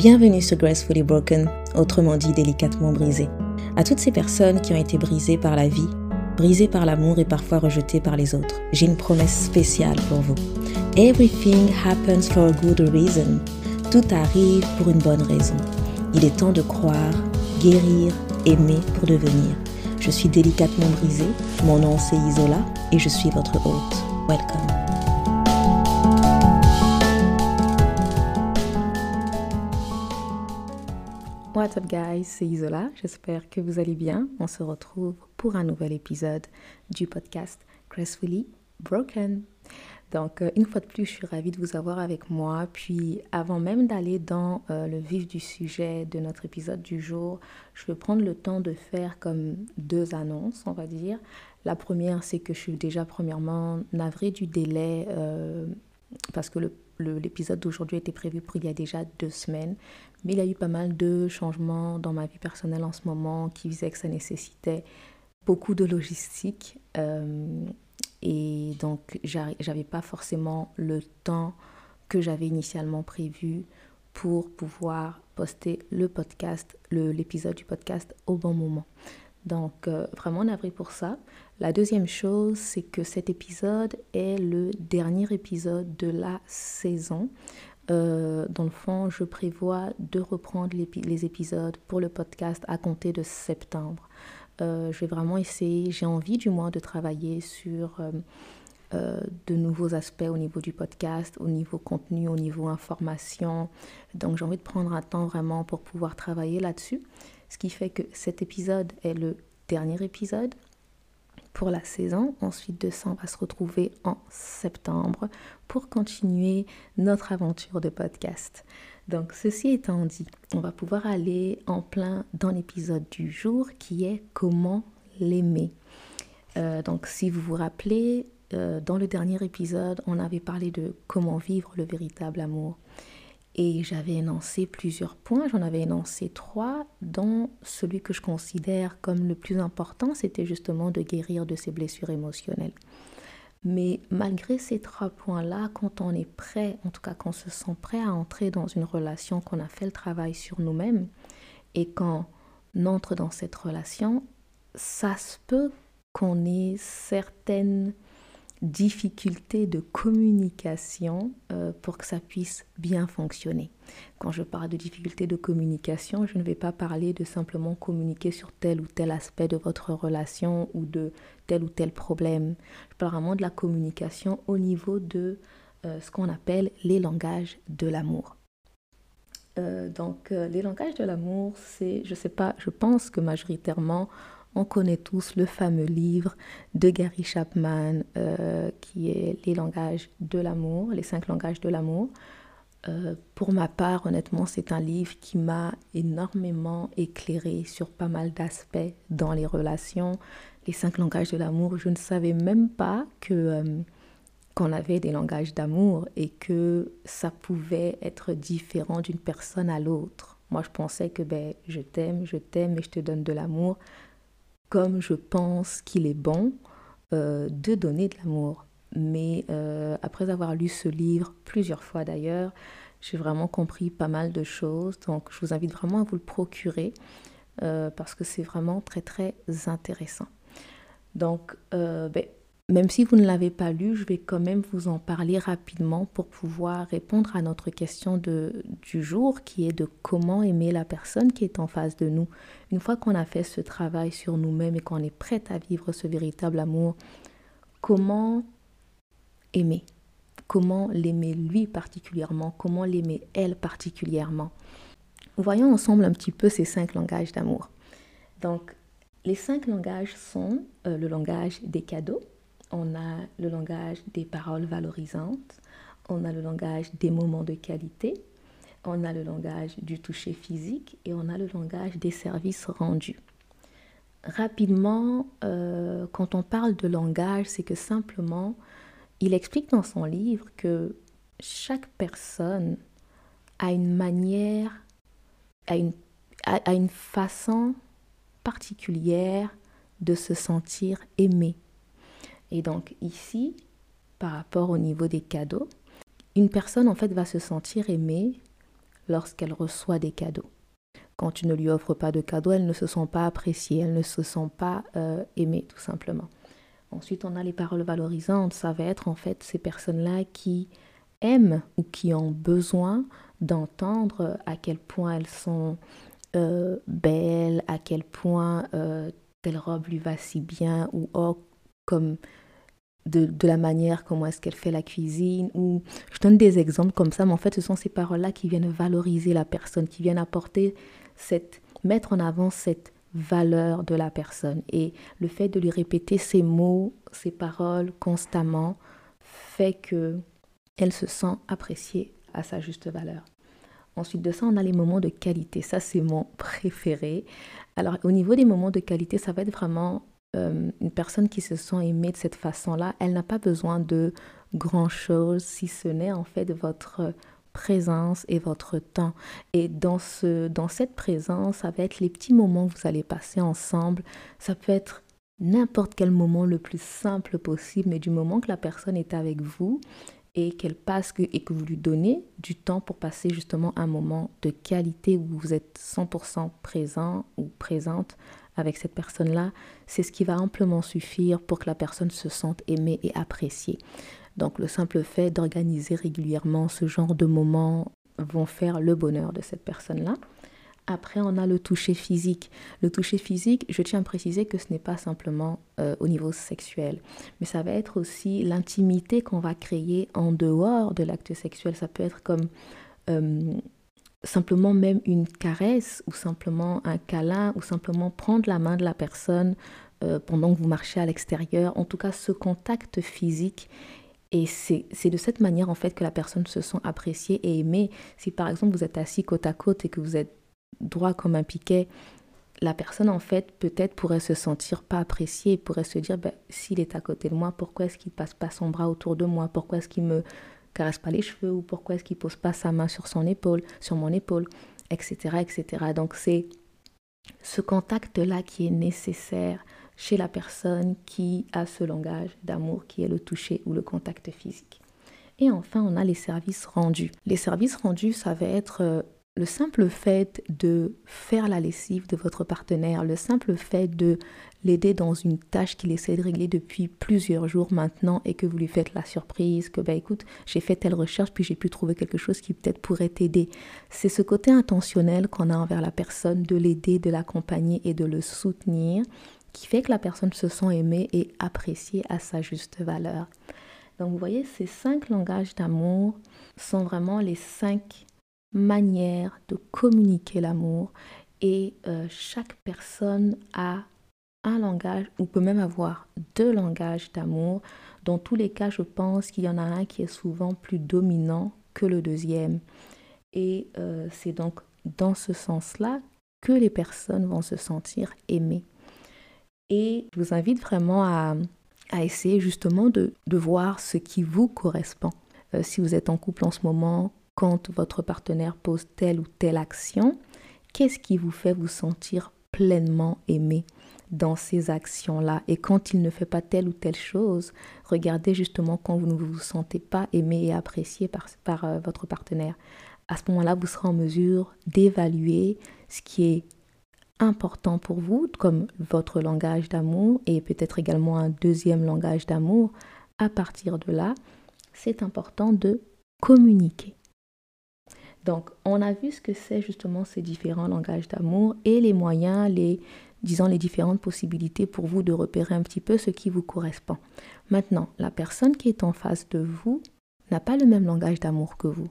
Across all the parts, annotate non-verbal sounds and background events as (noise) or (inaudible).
Bienvenue sur Gracefully Broken, autrement dit délicatement brisé. À toutes ces personnes qui ont été brisées par la vie, brisées par l'amour et parfois rejetées par les autres, j'ai une promesse spéciale pour vous. Everything happens for a good reason. Tout arrive pour une bonne raison. Il est temps de croire, guérir, aimer pour devenir. Je suis délicatement brisée, mon nom c'est Isola et je suis votre hôte. Welcome. What's up guys, c'est Isola, j'espère que vous allez bien. On se retrouve pour un nouvel épisode du podcast Gracefully Broken. Donc, euh, une fois de plus, je suis ravie de vous avoir avec moi. Puis, avant même d'aller dans euh, le vif du sujet de notre épisode du jour, je vais prendre le temps de faire comme deux annonces, on va dire. La première, c'est que je suis déjà premièrement navrée du délai euh, parce que l'épisode d'aujourd'hui était prévu pour il y a déjà deux semaines. Mais il y a eu pas mal de changements dans ma vie personnelle en ce moment qui faisaient que ça nécessitait beaucoup de logistique. Et donc, j'avais pas forcément le temps que j'avais initialement prévu pour pouvoir poster le podcast, l'épisode du podcast au bon moment. Donc, euh, vraiment navré pour ça. La deuxième chose, c'est que cet épisode est le dernier épisode de la saison. Euh, dans le fond, je prévois de reprendre les épisodes pour le podcast à compter de septembre. Euh, je vais vraiment essayer, j'ai envie du moins de travailler sur euh, de nouveaux aspects au niveau du podcast, au niveau contenu, au niveau information. Donc j'ai envie de prendre un temps vraiment pour pouvoir travailler là-dessus. Ce qui fait que cet épisode est le dernier épisode pour la saison. Ensuite de ça, on va se retrouver en septembre pour continuer notre aventure de podcast. Donc, ceci étant dit, on va pouvoir aller en plein dans l'épisode du jour qui est comment l'aimer. Euh, donc, si vous vous rappelez, euh, dans le dernier épisode, on avait parlé de comment vivre le véritable amour. Et j'avais énoncé plusieurs points, j'en avais énoncé trois, dont celui que je considère comme le plus important, c'était justement de guérir de ses blessures émotionnelles. Mais malgré ces trois points-là, quand on est prêt, en tout cas quand on se sent prêt à entrer dans une relation, qu'on a fait le travail sur nous-mêmes, et quand on entre dans cette relation, ça se peut qu'on ait certaines difficultés de communication euh, pour que ça puisse bien fonctionner. Quand je parle de difficultés de communication, je ne vais pas parler de simplement communiquer sur tel ou tel aspect de votre relation ou de tel ou tel problème. Je parle vraiment de la communication au niveau de euh, ce qu'on appelle les langages de l'amour. Euh, donc les langages de l'amour, c'est, je sais pas, je pense que majoritairement on connaît tous le fameux livre de Gary Chapman euh, qui est Les langages de l'amour, les cinq langages de l'amour. Euh, pour ma part, honnêtement, c'est un livre qui m'a énormément éclairé sur pas mal d'aspects dans les relations. Les cinq langages de l'amour, je ne savais même pas que euh, qu'on avait des langages d'amour et que ça pouvait être différent d'une personne à l'autre. Moi, je pensais que ben, je t'aime, je t'aime et je te donne de l'amour comme je pense qu'il est bon euh, de donner de l'amour. Mais euh, après avoir lu ce livre plusieurs fois d'ailleurs, j'ai vraiment compris pas mal de choses. Donc je vous invite vraiment à vous le procurer euh, parce que c'est vraiment très très intéressant. Donc ben, même si vous ne l'avez pas lu, je vais quand même vous en parler rapidement pour pouvoir répondre à notre question de, du jour qui est de comment aimer la personne qui est en face de nous. Une fois qu'on a fait ce travail sur nous-mêmes et qu'on est prête à vivre ce véritable amour, comment aimer? Comment l'aimer lui particulièrement? Comment l'aimer elle particulièrement? Voyons ensemble un petit peu ces cinq langages d'amour. Donc, les cinq langages sont euh, le langage des cadeaux, on a le langage des paroles valorisantes, on a le langage des moments de qualité, on a le langage du toucher physique et on a le langage des services rendus. Rapidement, euh, quand on parle de langage, c'est que simplement, il explique dans son livre que chaque personne a une manière, a une, a une façon particulière de se sentir aimé et donc ici, par rapport au niveau des cadeaux, une personne en fait va se sentir aimée lorsqu'elle reçoit des cadeaux. Quand tu ne lui offres pas de cadeaux, elle ne se sent pas appréciée, elle ne se sent pas euh, aimée tout simplement. Ensuite, on a les paroles valorisantes. Ça va être en fait ces personnes-là qui aiment ou qui ont besoin d'entendre à quel point elles sont euh, belles, à quel point euh, telle robe lui va si bien, ou oh, comme de, de, la manière comment est-ce qu'elle fait la cuisine, ou je donne des exemples comme ça, mais en fait ce sont ces paroles-là qui viennent valoriser la personne, qui viennent apporter cette, mettre en avant cette valeur de la personne. Et le fait de lui répéter ces mots, ces paroles constamment fait que elle se sent appréciée à sa juste valeur. Ensuite de ça, on a les moments de qualité. Ça, c'est mon préféré. Alors, au niveau des moments de qualité, ça va être vraiment euh, une personne qui se sent aimée de cette façon-là. Elle n'a pas besoin de grand-chose, si ce n'est en fait votre présence et votre temps. Et dans, ce, dans cette présence, ça va être les petits moments que vous allez passer ensemble. Ça peut être n'importe quel moment le plus simple possible, mais du moment que la personne est avec vous et qu'elle passe et que vous lui donnez du temps pour passer justement un moment de qualité où vous êtes 100% présent ou présente avec cette personne-là, c'est ce qui va amplement suffire pour que la personne se sente aimée et appréciée. Donc le simple fait d'organiser régulièrement ce genre de moments vont faire le bonheur de cette personne-là. Après, on a le toucher physique. Le toucher physique, je tiens à préciser que ce n'est pas simplement euh, au niveau sexuel, mais ça va être aussi l'intimité qu'on va créer en dehors de l'acte sexuel. Ça peut être comme euh, simplement même une caresse ou simplement un câlin ou simplement prendre la main de la personne euh, pendant que vous marchez à l'extérieur. En tout cas, ce contact physique et c'est de cette manière en fait que la personne se sent appréciée et aimée. Si par exemple vous êtes assis côte à côte et que vous êtes droit comme un piquet, la personne en fait peut-être pourrait se sentir pas appréciée, pourrait se dire ben, s'il est à côté de moi, pourquoi est-ce qu'il passe pas son bras autour de moi, pourquoi est-ce qu'il me caresse pas les cheveux ou pourquoi est-ce qu'il pose pas sa main sur son épaule, sur mon épaule, etc. etc. Donc c'est ce contact là qui est nécessaire chez la personne qui a ce langage d'amour qui est le toucher ou le contact physique. Et enfin, on a les services rendus. Les services rendus, ça va être euh, le simple fait de faire la lessive de votre partenaire, le simple fait de l'aider dans une tâche qu'il essaie de régler depuis plusieurs jours maintenant et que vous lui faites la surprise, que bah écoute, j'ai fait telle recherche puis j'ai pu trouver quelque chose qui peut-être pourrait t'aider. C'est ce côté intentionnel qu'on a envers la personne, de l'aider, de l'accompagner et de le soutenir qui fait que la personne se sent aimée et appréciée à sa juste valeur. Donc vous voyez, ces cinq langages d'amour sont vraiment les cinq manières de communiquer l'amour et euh, chaque personne a un langage ou peut même avoir deux langages d'amour. Dans tous les cas, je pense qu'il y en a un qui est souvent plus dominant que le deuxième. Et euh, c'est donc dans ce sens-là que les personnes vont se sentir aimées. Et je vous invite vraiment à, essayer justement de, voir ce qui vous correspond. Euh, si vous êtes en couple en ce moment, quand votre partenaire pose telle ou telle action, qu'est-ce qui vous fait vous sentir pleinement aimé? Dans ces actions-là Et quand il ne fait pas telle ou telle chose, regardez justement quand vous ne vous sentez pas aimé et apprécié par, par euh, votre partenaire. À ce moment-là, vous serez en mesure d'évaluer ce qui est important pour vous, comme votre langage d'amour et peut-être également un deuxième langage d'amour, à partir de là, c'est important de communiquer. Donc, on a vu ce que c'est justement ces différents langages d'amour et les moyens, les, disons, les différentes possibilités pour vous de repérer un petit peu ce qui vous correspond. Maintenant, la personne qui est en face de vous n'a pas le même langage d'amour que vous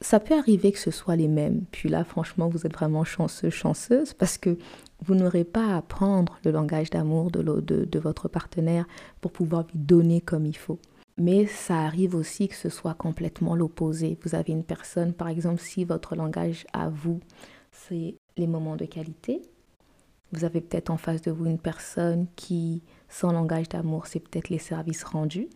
ça peut arriver que ce soit les mêmes. Puis là, franchement, vous êtes vraiment chanceux, chanceuse, parce que vous n'aurez pas à apprendre le langage d'amour de, de, de, votre partenaire pour pouvoir lui donner comme il faut. Mais ça arrive aussi que ce soit complètement l'opposé. Vous avez une personne, par exemple, si votre langage à vous, c'est les moments de qualité, vous avez peut-être en face de vous une personne qui, son langage d'amour, c'est peut-être les services rendus.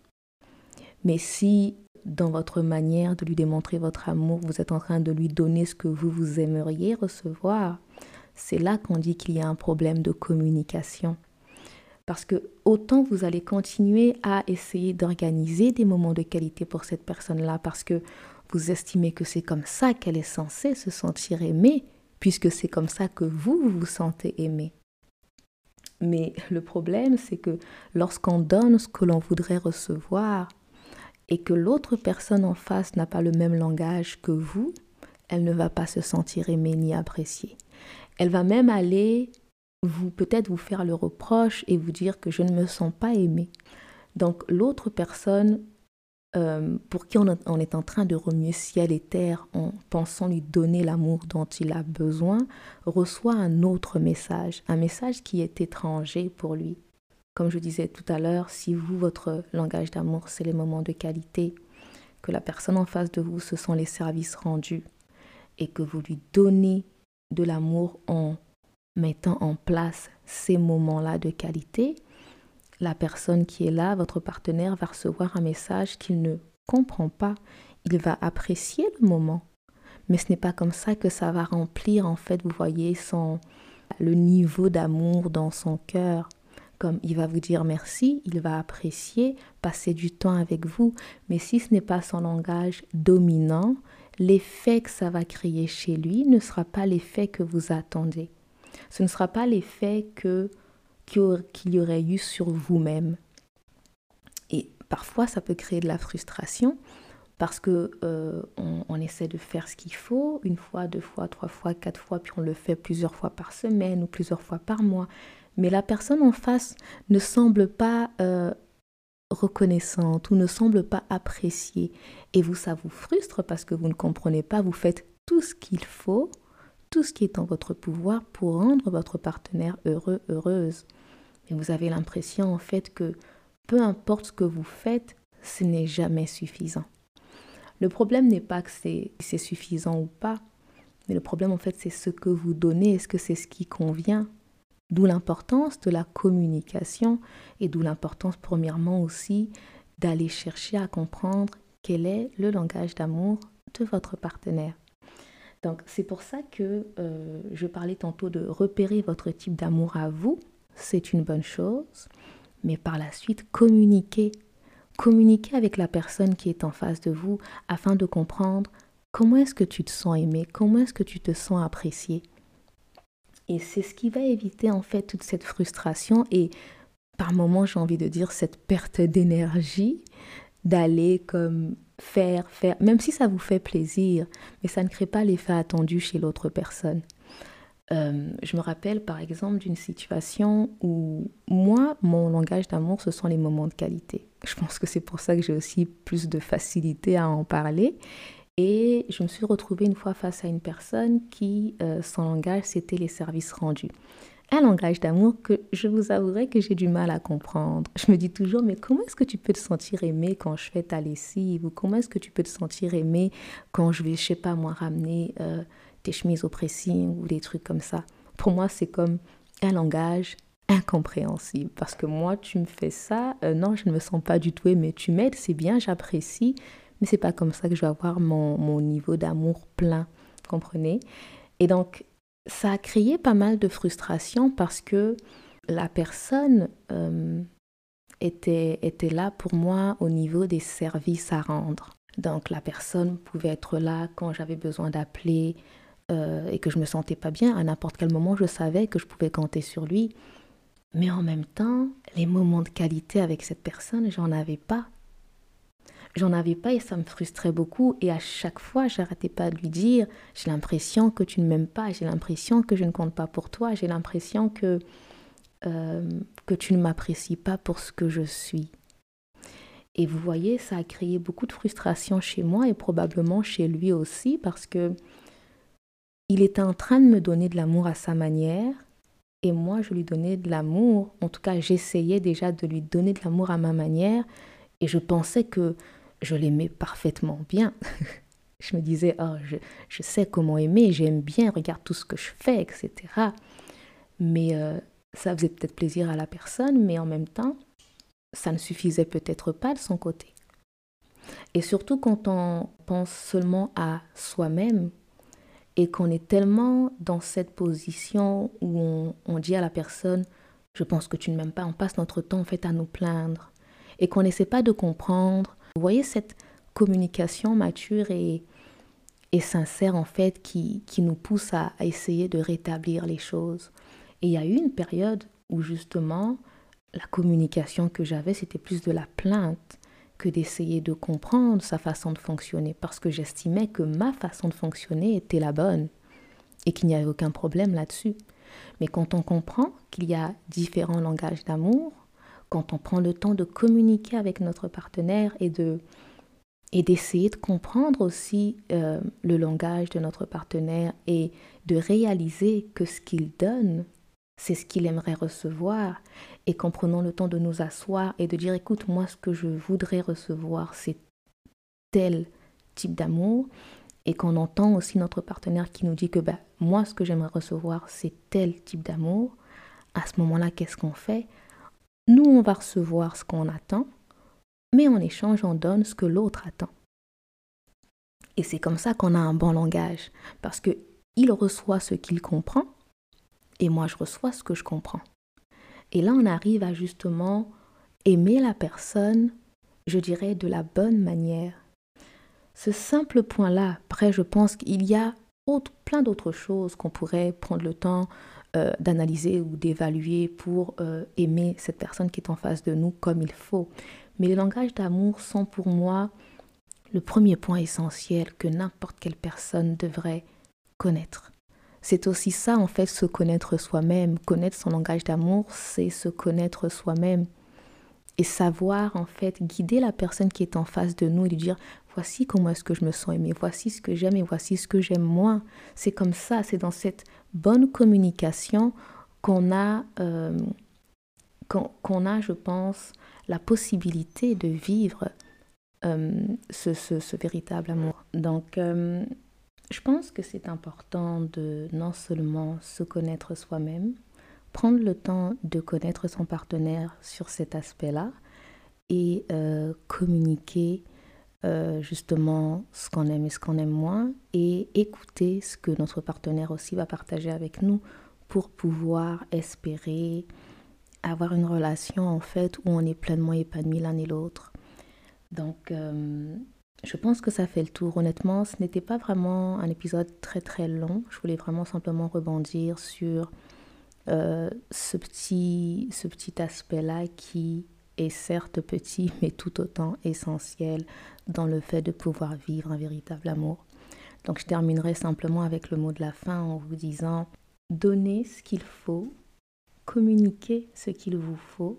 Mais si dans votre manière de lui démontrer votre amour, vous êtes en train de lui donner ce que vous, vous aimeriez recevoir, c'est là qu'on dit qu'il y a un problème de communication. Parce que autant vous allez continuer à essayer d'organiser des moments de qualité pour cette personne-là, parce que vous estimez que c'est comme ça qu'elle est censée se sentir aimée, puisque c'est comme ça que vous, vous sentez aimé. Mais le problème, c'est que lorsqu'on donne ce que l'on voudrait recevoir et que l'autre personne en face n'a pas le même langage que vous, elle ne va pas se sentir aimée ni appréciée. Elle va même aller vous peut-être vous faire le reproche et vous dire que je ne me sens pas aimée. Donc l'autre personne euh, pour qui on, est en train de remuer ciel et terre en pensant lui donner l'amour dont il a besoin, reçoit un autre message, un message qui est étranger pour lui. Comme je disais tout à l'heure, si vous, votre langage d'amour, c'est les moments de qualité, que la personne en face de vous, ce sont les services rendus, et que vous lui donnez de l'amour en mettant en place ces moments-là de qualité, la personne qui est là, votre partenaire, va recevoir un message qu'il ne comprend pas. Il va apprécier le moment. Mais ce n'est pas comme ça que ça va remplir, en fait, vous voyez, son, le niveau d'amour dans son cœur. Comme il va vous dire merci, il va apprécier, passer du temps avec vous. Mais si ce n'est pas son langage dominant, l'effet que ça va créer chez lui ne sera pas l'effet que vous attendez. Ce ne sera pas l'effet que qu'il y aurait eu sur vous-même. Et parfois, ça peut créer de la frustration parce que euh, on, essaie de faire ce qu'il faut une fois, deux fois, trois fois, quatre fois, puis on le fait plusieurs fois par semaine ou plusieurs fois par mois. Mais la personne en face ne semble pas euh, reconnaissante ou ne semble pas appréciée. Et vous, ça vous frustre parce que vous ne comprenez pas, vous faites tout ce qu'il faut, tout ce qui est en votre pouvoir pour rendre votre partenaire heureux, heureuse. Et vous avez l'impression en fait que peu importe ce que vous faites, ce n'est jamais suffisant. Le problème n'est pas que c'est suffisant ou pas, mais le problème en fait c'est ce que vous donnez, est-ce que c'est ce qui convient? D'où l'importance de la communication et d'où l'importance premièrement aussi d'aller chercher à comprendre quel est le langage d'amour de votre partenaire. Donc c'est pour ça que euh, je parlais tantôt de repérer votre type d'amour à vous c'est une bonne chose, mais par la suite, communiquez. Communiquez avec la personne qui est en face de vous afin de comprendre comment est-ce que tu te sens aimé, comment est-ce que tu te sens apprécié. Et c'est ce qui va éviter en fait toute cette frustration et par moments j'ai envie de dire cette perte d'énergie d'aller comme faire, faire, même si ça vous fait plaisir, mais ça ne crée pas l'effet attendu chez l'autre personne. Euh, je me rappelle par exemple d'une situation où moi, mon langage d'amour, ce sont les moments de qualité. Je pense que c'est pour ça que j'ai aussi plus de facilité à en parler. Et je me suis retrouvée une fois face à une personne qui, euh, son langage, c'était les services rendus. Un langage d'amour que je vous avouerai que j'ai du mal à comprendre. Je me dis toujours, mais comment est-ce que tu peux te sentir aimé quand je fais ta lessive? Ou comment est-ce que tu peux te sentir aimé quand je vais, je sais pas moi, ramener... Euh, des chemises au pressing ou des trucs comme ça? Pour moi, c'est comme un langage incompréhensible parce que moi, tu me fais ça, euh, non, je ne me sens pas du tout aimé. Tu m'aides, c'est bien, j'apprécie, mais c'est pas comme ça que je vais avoir mon, mon niveau d'amour plein, comprenez? Et donc, ça a créé pas mal de frustration parce que la personne euh, était, était là pour moi au niveau des services à rendre. Donc la personne pouvait être là quand j'avais besoin d'appeler euh, et que je me sentais pas bien, à n'importe quel moment, je savais que je pouvais compter sur lui. Mais en même temps, les moments de qualité avec cette personne, j'en avais pas. J'en avais pas et ça me frustrait beaucoup. Et à chaque fois, j'arrêtais pas de lui dire J'ai l'impression que tu ne m'aimes pas, j'ai l'impression que je ne compte pas pour toi, j'ai l'impression que, euh, que tu ne m'apprécies pas pour ce que je suis. Et vous voyez, ça a créé beaucoup de frustration chez moi et probablement chez lui aussi parce que il était en train de me donner de l'amour à sa manière et moi je lui donnais de l'amour. En tout cas, j'essayais déjà de lui donner de l'amour à ma manière et je pensais que je l'aimais parfaitement bien. (laughs) je me disais, oh, je, sais comment aimer, j'aime bien, regarde tout ce que je fais, etc. Mais euh, ça faisait peut-être plaisir à la personne, mais en même temps, ça ne suffisait peut-être pas de son côté. Et surtout quand on pense seulement à soi-même, et qu'on est tellement dans cette position où on, dit à la personne je pense que tu ne m'aimes pas, on passe notre temps en fait à nous plaindre et qu'on n'essaie pas de comprendre. Vous voyez cette communication mature et, sincère en fait qui, qui nous pousse à, à, essayer de rétablir les choses. Et il y a eu une période où justement la communication que j'avais c'était plus de la plainte que d'essayer de comprendre sa façon de fonctionner parce que j'estimais que ma façon de fonctionner était la bonne et qu'il n'y avait aucun problème là-dessus. Mais quand on comprend qu'il y a différents langages d'amour, quand on prend le temps de communiquer avec notre partenaire et de et d'essayer de comprendre aussi euh, le langage de notre partenaire et de réaliser que ce qu'il donne, c'est ce qu'il aimerait recevoir. Et qu'en prenant le temps de nous asseoir et de dire écoute moi ce que je voudrais recevoir c'est tel type d'amour. Et qu'on entend aussi notre partenaire qui nous dit que bah, moi ce que j'aimerais recevoir c'est tel type d'amour, à ce moment-là qu'est-ce qu'on fait? Nous, on va recevoir ce qu'on attend, mais en échange, on donne ce que l'autre attend. Et c'est comme ça qu'on a un bon langage, parce que il reçoit ce qu'il comprend, et moi je reçois ce que je comprends. Et là, on arrive à justement aimer la personne, je dirais, de la bonne manière. Ce simple point-là, après, je pense qu'il y a plein d'autres choses qu'on pourrait prendre le temps euh, d'analyser ou d'évaluer pour euh, aimer cette personne qui est en face de nous comme il faut. Mais les langages d'amour sont pour moi le premier point essentiel que n'importe quelle personne devrait connaître. C'est aussi ça, en fait, se connaître soi-même. Connaître son langage d'amour, c'est se connaître soi-même. Et savoir, en fait, guider la personne qui est en face de nous et lui dire, voici comment est-ce que je me sens aimé, voici ce que j'aime et voici ce que j'aime moins. C'est comme ça, c'est dans cette bonne communication qu'on a, euh, qu'on a, je pense, la possibilité de vivre euh, ce, ce, véritable amour. Donc, euh, je pense que c'est important de non seulement se connaître soi-même, prendre le temps de connaître son partenaire sur cet aspect-là et communiquer euh, justement ce qu'on aime et ce qu'on aime moins et écouter ce que notre partenaire aussi va partager avec nous pour pouvoir espérer avoir une relation en fait où on est pleinement épanoui l'un et l'autre. Donc euh, je pense que ça fait le tour. Honnêtement, ce n'était pas vraiment un épisode très très long. Je voulais vraiment simplement rebondir sur euh, ce petit, ce petit aspect-là qui certes petit, (laughs) mais tout autant essentiel dans le fait de pouvoir vivre un véritable amour. Donc je terminerai simplement avec le mot de la fin en vous disant, donnez ce qu'il faut, communiquez ce qu'il vous faut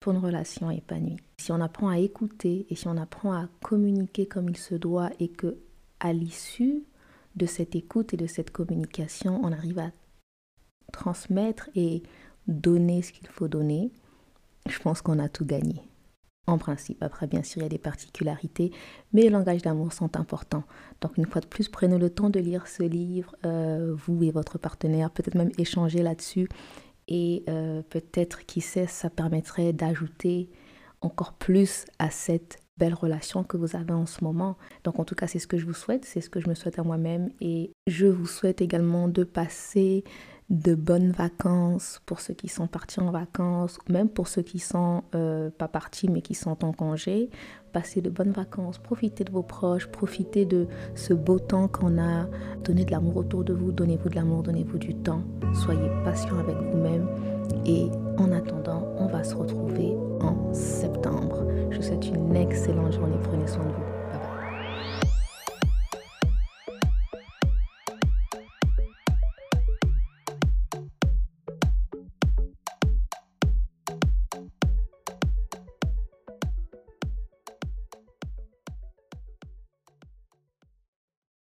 pour une relation épanouie. Si on apprend à écouter et si on apprend à communiquer comme il se doit et que à l'issue de cette écoute et de cette communication, on arrive à transmettre et donner ce qu'il faut donner, je pense qu'on a tout gagné. En principe, après bien sûr il y a des particularités, mais les langages d'amour sont importants. Donc une fois de plus, prenez le temps de lire ce livre, euh, vous et votre partenaire, peut-être même échanger là-dessus. Et euh, peut-être, qui sait, ça permettrait d'ajouter encore plus à cette belle relation que vous avez en ce moment. Donc en tout cas, c'est ce que je vous souhaite, c'est ce que je me souhaite à moi-même. Et je vous souhaite également de passer de bonnes vacances pour ceux qui sont partis en vacances, même pour ceux qui sont euh, pas partis mais qui sont en congé. Passez de bonnes vacances, profitez de vos proches, profitez de ce beau temps qu'on a. Donnez de l'amour autour de vous, donnez-vous de l'amour, donnez-vous du temps. Soyez patient avec vous-même. Et en attendant, on va se retrouver en septembre. Je vous souhaite une excellente journée. Prenez soin de vous.